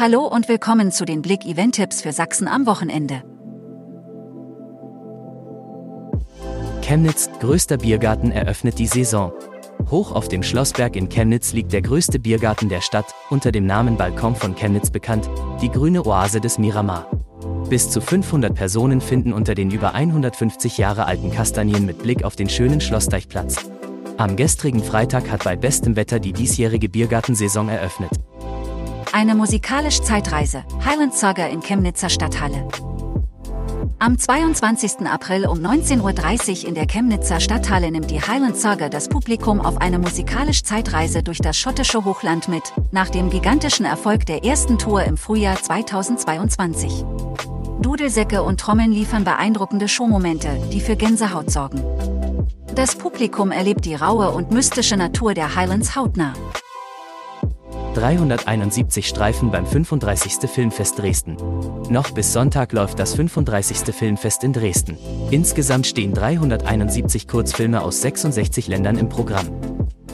Hallo und willkommen zu den Blick Event Tipps für Sachsen am Wochenende. Chemnitz, größter Biergarten, eröffnet die Saison. Hoch auf dem Schlossberg in Chemnitz liegt der größte Biergarten der Stadt, unter dem Namen Balkon von Chemnitz bekannt, die grüne Oase des Miramar. Bis zu 500 Personen finden unter den über 150 Jahre alten Kastanien mit Blick auf den schönen Schlossdeich Platz. Am gestrigen Freitag hat bei bestem Wetter die diesjährige Biergartensaison eröffnet. Eine musikalisch Zeitreise, Highland Saga in Chemnitzer Stadthalle. Am 22. April um 19.30 Uhr in der Chemnitzer Stadthalle nimmt die Highland Saga das Publikum auf eine musikalisch Zeitreise durch das schottische Hochland mit, nach dem gigantischen Erfolg der ersten Tour im Frühjahr 2022. Dudelsäcke und Trommeln liefern beeindruckende Showmomente, die für Gänsehaut sorgen. Das Publikum erlebt die raue und mystische Natur der Highlands hautnah. 371 Streifen beim 35. Filmfest Dresden. Noch bis Sonntag läuft das 35. Filmfest in Dresden. Insgesamt stehen 371 Kurzfilme aus 66 Ländern im Programm.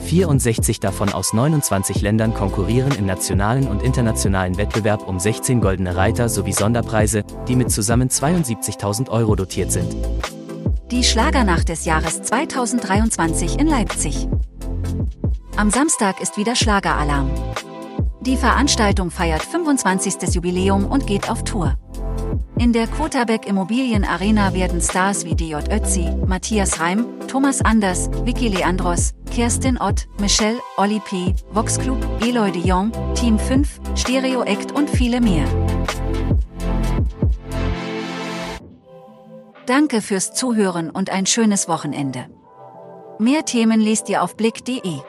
64 davon aus 29 Ländern konkurrieren im nationalen und internationalen Wettbewerb um 16 goldene Reiter sowie Sonderpreise, die mit zusammen 72.000 Euro dotiert sind. Die Schlagernacht des Jahres 2023 in Leipzig. Am Samstag ist wieder Schlageralarm. Die Veranstaltung feiert 25. Jubiläum und geht auf Tour. In der Kotabeck Immobilien Arena werden Stars wie DJ Ötzi, Matthias Reim, Thomas Anders, Vicky Leandros, Kerstin Ott, Michelle, Olli P., Vox Club, Eloy de Jong, Team 5, Stereo Act und viele mehr. Danke fürs Zuhören und ein schönes Wochenende. Mehr Themen lest ihr auf blick.de.